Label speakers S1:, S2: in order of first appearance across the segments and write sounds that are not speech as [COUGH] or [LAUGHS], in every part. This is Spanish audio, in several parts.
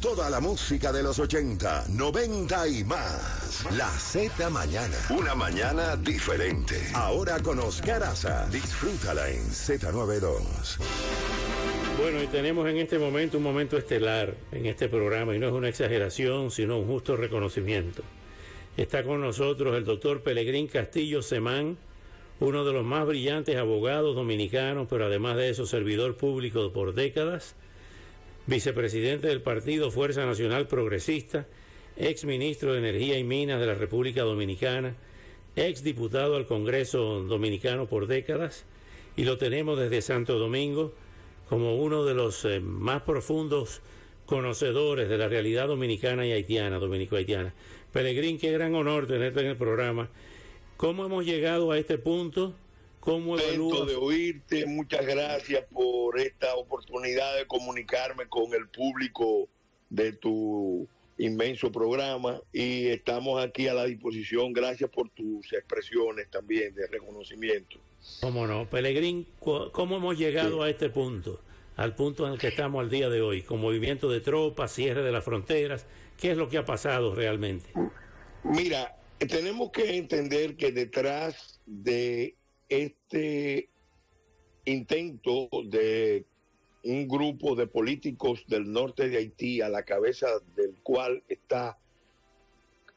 S1: toda la música de los 80, 90 y más. La Z Mañana, una mañana diferente. Ahora con Oscar Aza, disfrútala en Z92.
S2: Bueno, y tenemos en este momento un momento estelar en este programa, y no es una exageración, sino un justo reconocimiento. Está con nosotros el doctor Pelegrín Castillo Semán, uno de los más brillantes abogados dominicanos, pero además de eso servidor público por décadas vicepresidente del partido Fuerza Nacional Progresista, ex ministro de Energía y Minas de la República Dominicana, ex diputado al Congreso Dominicano por décadas, y lo tenemos desde Santo Domingo como uno de los eh, más profundos conocedores de la realidad dominicana y haitiana, dominico-haitiana. Pelegrín, qué gran honor tenerte en el programa. ¿Cómo hemos llegado a este punto?
S3: ¿Cómo de oírte, muchas gracias por esta oportunidad de comunicarme con el público de tu inmenso programa y estamos aquí a la disposición. Gracias por tus expresiones también de reconocimiento.
S2: ¿Cómo no? Pelegrín, ¿cómo hemos llegado a este punto? Al punto en el que estamos al día de hoy, con movimiento de tropas, cierre de las fronteras. ¿Qué es lo que ha pasado realmente?
S3: Mira, tenemos que entender que detrás de este intento de un grupo de políticos del norte de Haití, a la cabeza del cual está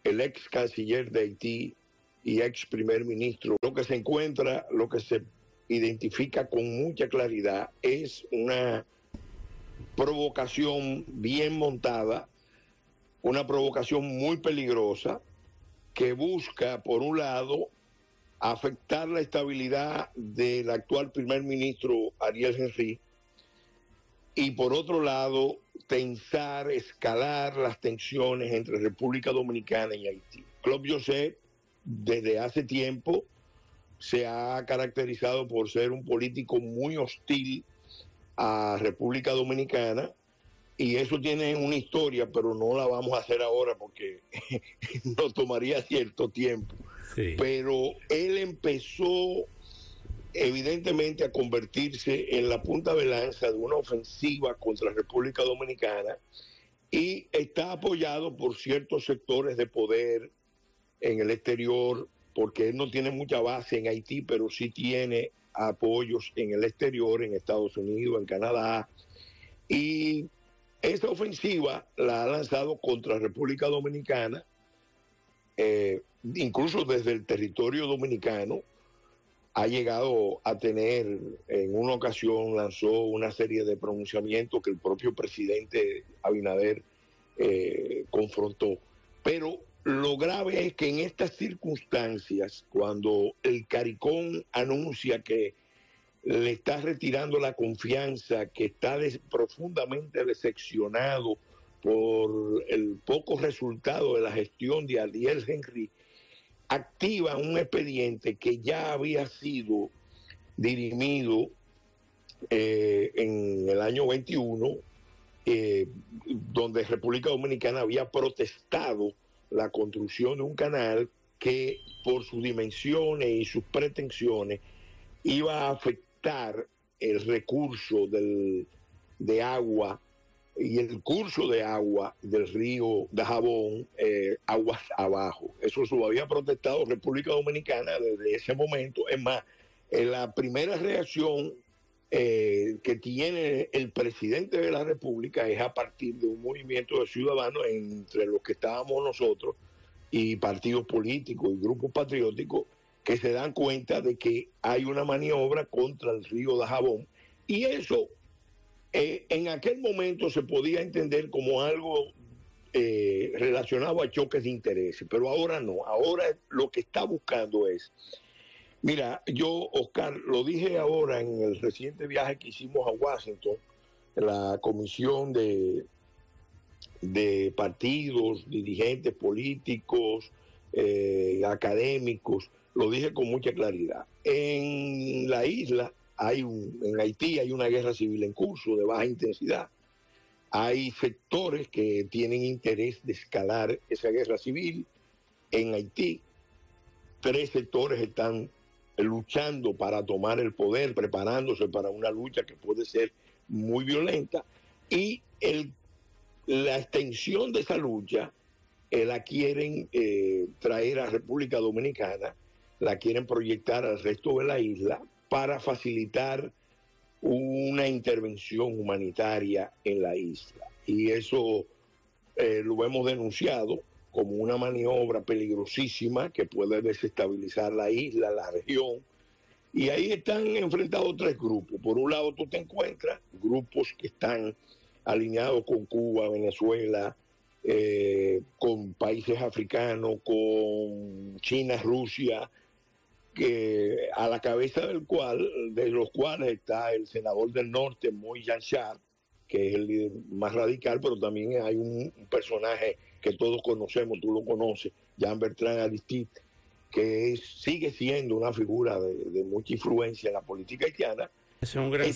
S3: el ex canciller de Haití y ex primer ministro. Lo que se encuentra, lo que se identifica con mucha claridad es una provocación bien montada, una provocación muy peligrosa que busca, por un lado, afectar la estabilidad del actual primer ministro Ariel Henry y por otro lado tensar, escalar las tensiones entre República Dominicana y Haití. Club José desde hace tiempo se ha caracterizado por ser un político muy hostil a República Dominicana y eso tiene una historia, pero no la vamos a hacer ahora porque [LAUGHS] nos tomaría cierto tiempo. Pero él empezó evidentemente a convertirse en la punta de lanza de una ofensiva contra la República Dominicana y está apoyado por ciertos sectores de poder en el exterior, porque él no tiene mucha base en Haití, pero sí tiene apoyos en el exterior, en Estados Unidos, en Canadá. Y esta ofensiva la ha lanzado contra República Dominicana. Eh, incluso desde el territorio dominicano, ha llegado a tener, en una ocasión lanzó una serie de pronunciamientos que el propio presidente Abinader eh, confrontó. Pero lo grave es que en estas circunstancias, cuando el CARICOM anuncia que le está retirando la confianza, que está profundamente decepcionado por el poco resultado de la gestión de Ariel Henry, activa un expediente que ya había sido dirimido eh, en el año 21, eh, donde República Dominicana había protestado la construcción de un canal que por sus dimensiones y sus pretensiones iba a afectar el recurso del, de agua y el curso de agua del río de Jabón, eh, aguas abajo. Eso lo había protestado República Dominicana desde ese momento. Es más, la primera reacción eh, que tiene el presidente de la República es a partir de un movimiento de ciudadanos entre los que estábamos nosotros y partidos políticos y grupos patrióticos que se dan cuenta de que hay una maniobra contra el río de Jabón y eso eh, en aquel momento se podía entender como algo eh, relacionado a choques de intereses, pero ahora no. Ahora lo que está buscando es, mira, yo, Oscar, lo dije ahora en el reciente viaje que hicimos a Washington, la comisión de, de partidos, dirigentes políticos, eh, académicos, lo dije con mucha claridad. En la isla, hay en Haití hay una guerra civil en curso de baja intensidad. Hay sectores que tienen interés de escalar esa guerra civil en Haití. Tres sectores están luchando para tomar el poder, preparándose para una lucha que puede ser muy violenta. Y el, la extensión de esa lucha eh, la quieren eh, traer a República Dominicana, la quieren proyectar al resto de la isla para facilitar una intervención humanitaria en la isla. Y eso eh, lo hemos denunciado como una maniobra peligrosísima que puede desestabilizar la isla, la región. Y ahí están enfrentados tres grupos. Por un lado tú te encuentras grupos que están alineados con Cuba, Venezuela, eh, con países africanos, con China, Rusia, que a la cabeza del cual, de los cuales está el senador del norte, Moy Yanchar, que es el líder más radical, pero también hay un, personaje que todos conocemos, tú lo conoces, Jean Bertrand Aristide, que sigue siendo una figura de, mucha influencia en la política haitiana.
S2: Es un gran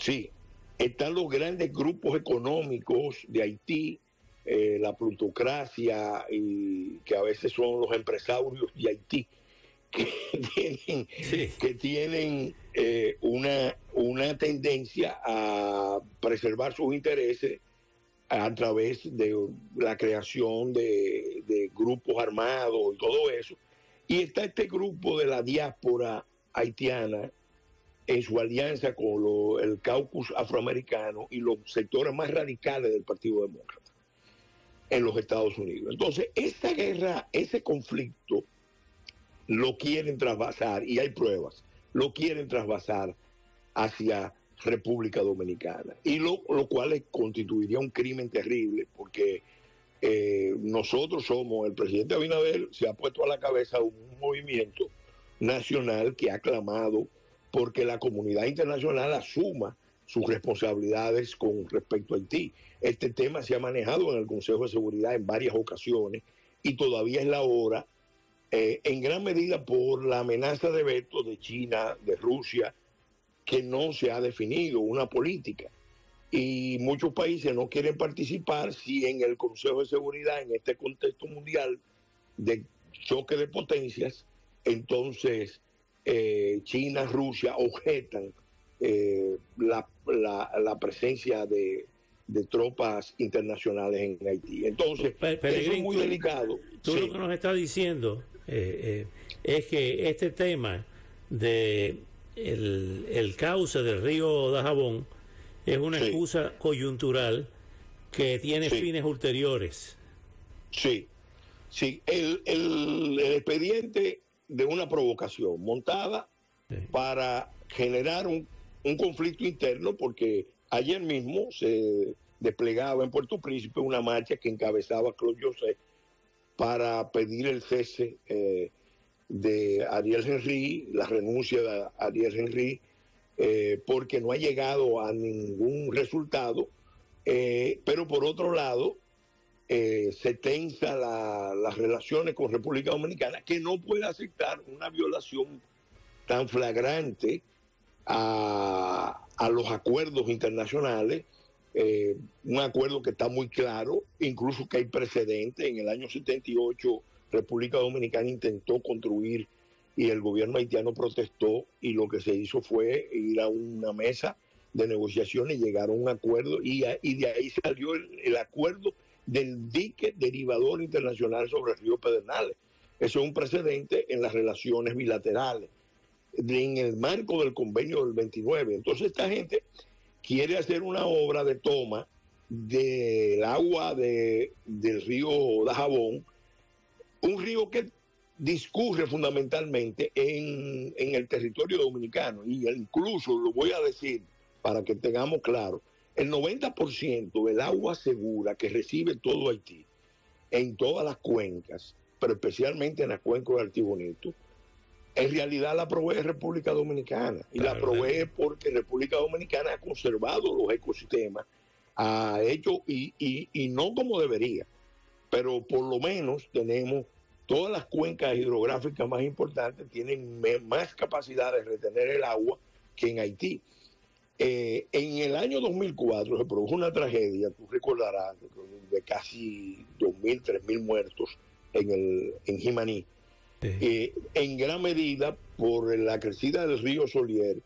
S3: Sí, están los grandes grupos económicos de Haití, eh, la plutocracia, y que a veces son los empresarios de Haití, que [LAUGHS] tienen, que tienen eh, una, una tendencia a preservar sus intereses a través de la creación de, de, grupos armados y todo eso. Y está este grupo de la diáspora haitiana en su alianza con el caucus afroamericano y los sectores más radicales del Partido Demócrata en los Estados Unidos. Entonces, esta guerra, ese conflicto, lo quieren trasvasar, y hay pruebas, lo quieren trasvasar hacia República Dominicana, y lo, lo cual constituiría un crimen terrible, porque eh, nosotros somos, el presidente Abinader se ha puesto a la cabeza un movimiento nacional que ha clamado porque la comunidad internacional asuma sus responsabilidades con respecto a Haití. Este tema se ha manejado en el Consejo de Seguridad en varias ocasiones y todavía es la hora, eh, en gran medida por la amenaza de veto de China, de Rusia, que no se ha definido una política. Y muchos países no quieren participar si en el Consejo de Seguridad, en este contexto mundial de choque de potencias, entonces eh, China, Rusia objetan eh, la, presencia de, tropas internacionales en Haití. Entonces, es muy delicado.
S2: Tú lo que nos estás diciendo eh, es que este tema de el, el cauce del río Dajabón es una excusa coyuntural que tiene fines ulteriores.
S3: Sí, sí. El, el, el expediente de una provocación montada para generar un, conflicto interno, porque ayer mismo se desplegaba en Puerto Príncipe una marcha que encabezaba Claude José para pedir el cese eh, de Ariel Henry, la renuncia de Ariel Henry, eh, porque no ha llegado a ningún resultado. Eh, pero por otro lado, se tensa las relaciones con República Dominicana, que no puede aceptar una violación tan flagrante a, los acuerdos internacionales, eh, un acuerdo que está muy claro, incluso que hay precedentes. En el año 78, República Dominicana intentó construir y el gobierno haitiano protestó y lo que se hizo fue ir a una mesa de negociación y llegar a un acuerdo y, de ahí salió el acuerdo del dique derivador internacional sobre el río Pedernales. Eso es un precedente en las relaciones bilaterales, en el marco del convenio del 29. Entonces esta gente quiere hacer una obra de toma del agua de, del río Dajabón, un río que discurre fundamentalmente en, en el territorio dominicano. Y incluso lo voy a decir para que tengamos claro, el 90% del agua segura que recibe todo Haití, en todas las cuencas, pero especialmente en la cuenca del Artibonito, en realidad la provee República Dominicana. Y la provee porque República Dominicana ha conservado los ecosistemas, ha hecho, y, y, y no como debería, pero por lo menos tenemos todas las cuencas hidrográficas más importantes tienen más capacidad de retener el agua que en Haití. Eh, en el año 2004 se produjo una tragedia, tú recordarás, de casi 2.000, 3.000 muertos en, el, en Jimaní, eh, en gran medida por la crecida del río Solier,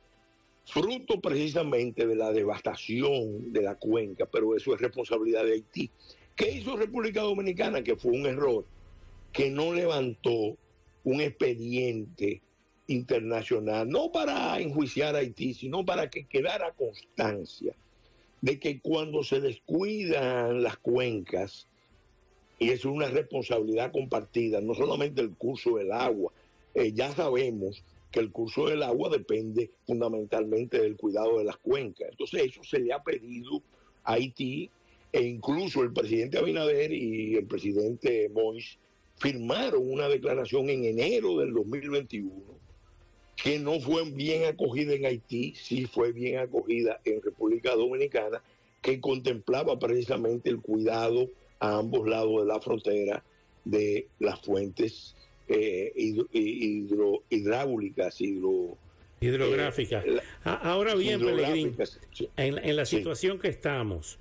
S3: fruto precisamente de la devastación de la cuenca, pero eso es responsabilidad de Haití. ¿Qué hizo República Dominicana? Que fue un error, que no levantó un expediente internacional, no para enjuiciar a Haití, sino para que quedara constancia de que cuando se descuidan las cuencas, y es una responsabilidad compartida, no solamente el curso del agua, eh, ya sabemos que el curso del agua depende fundamentalmente del cuidado de las cuencas. Entonces eso se le ha pedido a Haití e incluso el presidente Abinader y el presidente Mois firmaron una declaración en enero del 2021 que no fue bien acogida en Haití, sí fue bien acogida en República Dominicana, que contemplaba precisamente el cuidado a ambos lados de la frontera de las fuentes eh, hidro, hidráulicas, hidro,
S2: hidrográficas. Eh, Ahora bien, en, la situación que estamos,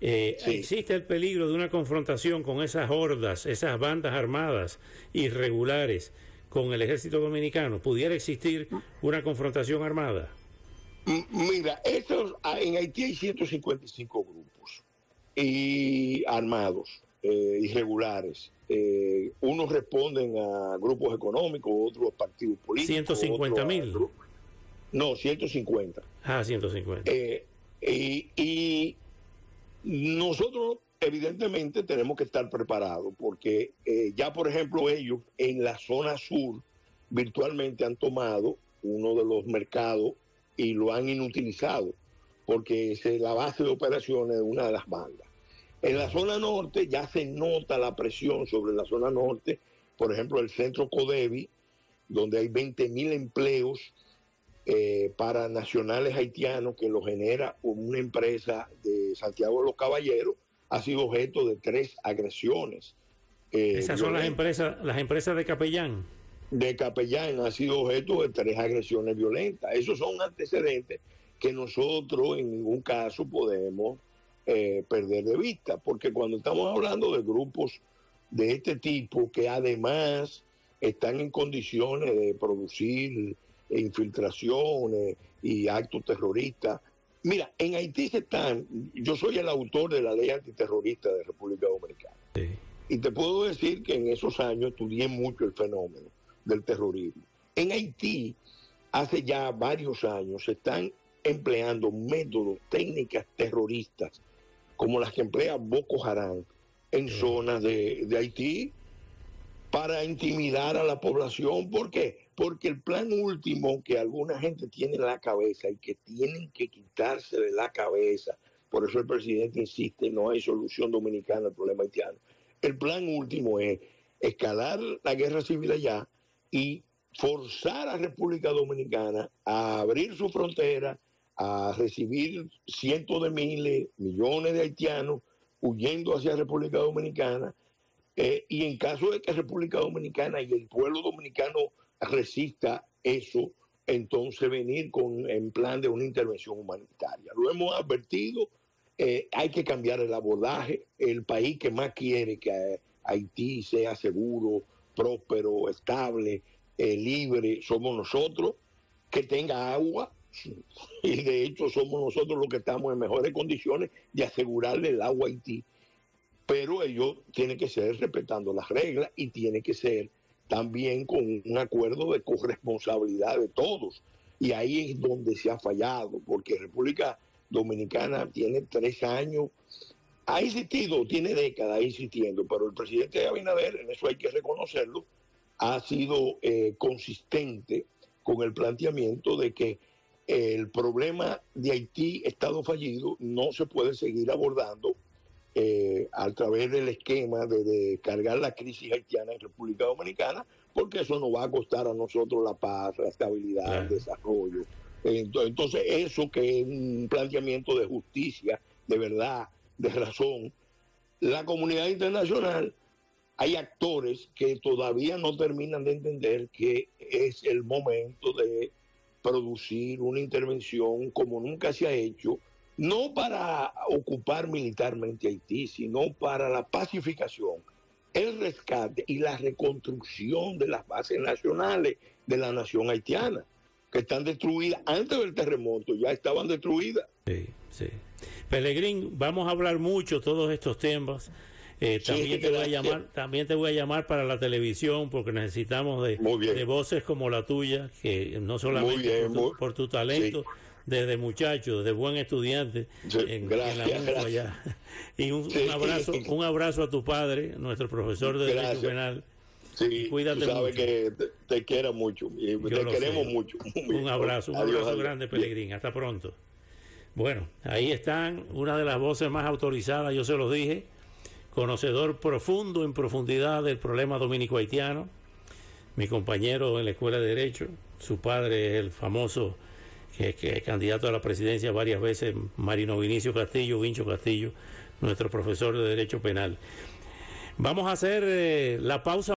S2: eh, ¿existe el peligro de una confrontación con esas hordas, esas bandas armadas irregulares con el ejército dominicano? ¿Pudiera existir una confrontación armada?
S3: Mira, estos, ah, en Haití hay 155 grupos y armados, eh, irregulares. Eh, unos responden a grupos económicos, otros a partidos políticos.
S2: 150 mil.
S3: No, 150.
S2: Ah, 150.
S3: Eh, y, y, nosotros, evidentemente, tenemos que estar preparados, porque eh, ya, por ejemplo, ellos en la zona sur virtualmente han tomado uno de los mercados y lo han inutilizado, porque es la base de operaciones de una de las bandas. En la zona norte ya se nota la presión sobre la zona norte, por ejemplo, el centro Codevi, donde hay 20 mil empleos eh, para nacionales haitianos que lo genera una empresa de Santiago de los Caballeros, ha sido objeto de tres agresiones.
S2: Eh, Esas son las empresas, las empresas de Capellán.
S3: De Capellán ha sido objeto de tres agresiones violentas. Esos son antecedentes que nosotros en ningún caso podemos eh, perder de vista, porque cuando estamos hablando de grupos de este tipo que además están en condiciones de producir infiltraciones y actos terroristas. Mira, en Haití se están, yo soy el autor de la ley antiterrorista de República Dominicana. Y te puedo decir que en esos años estudié mucho el fenómeno del terrorismo. En Haití, hace ya varios años, se están empleando métodos, técnicas terroristas como las que emplea Boko Haram en zonas de, Haití para intimidar a la población. ¿Por qué? Porque el plan último que alguna gente tiene en la cabeza y que tienen que quitarse de la cabeza, por eso el presidente insiste, no hay solución dominicana al problema haitiano. El plan último es escalar la guerra civil allá y forzar a República Dominicana a abrir su frontera a recibir cientos de miles, millones de haitianos huyendo hacia República Dominicana. Eh, y en caso de que República Dominicana y el pueblo dominicano resista eso, entonces venir con en plan de una intervención humanitaria. Lo hemos advertido, eh, hay que cambiar el abordaje. El país que más quiere que Haití sea seguro, próspero, estable, eh, libre, somos nosotros, que tenga agua, y de hecho somos nosotros los que estamos en mejores condiciones de asegurarle el agua a Haití. Pero ello tiene que ser respetando las reglas y tiene que ser también con un acuerdo de corresponsabilidad de todos. Y ahí es donde se ha fallado, porque República Dominicana tiene tres años, ha insistido, tiene décadas insistiendo, pero el presidente Abinader, en eso hay que reconocerlo, ha sido eh, consistente con el planteamiento de que el problema de Haití, Estado fallido, no se puede seguir abordando eh, a través del esquema de, cargar la crisis haitiana en República Dominicana, porque eso nos va a costar a nosotros la paz, la estabilidad, el desarrollo. Entonces, eso que es un planteamiento de justicia, de verdad, de razón, la comunidad internacional hay actores que todavía no terminan de entender que es el momento de producir una intervención como nunca se ha hecho, no para ocupar militarmente Haití, sino para la pacificación, el rescate y la reconstrucción de las bases nacionales de la nación haitiana, que están destruidas antes del terremoto, ya estaban destruidas.
S2: Sí, sí. Pelegrín, vamos a hablar mucho todos estos temas. Eh, también te voy a llamar, también te voy a llamar para la televisión porque necesitamos de, de voces como la tuya, que no solamente por, tu, talento, desde muchacho, desde buen estudiante en, la allá. [LAUGHS] Y un, abrazo, un abrazo a tu padre, nuestro profesor de Derecho Penal.
S3: Sí, Cuídate tú sabes que te, quiero mucho y te queremos mucho.
S2: Un abrazo, un abrazo grande, Pelegrín. Hasta pronto. Bueno, ahí están una de las voces más autorizadas, yo se los dije, conocedor profundo en profundidad del problema dominico haitiano, mi compañero en la Escuela de Derecho, su padre es el famoso candidato a la presidencia varias veces, Marino Vinicio Castillo, Vincho Castillo, nuestro profesor de Derecho Penal. Vamos a hacer eh, la pausa.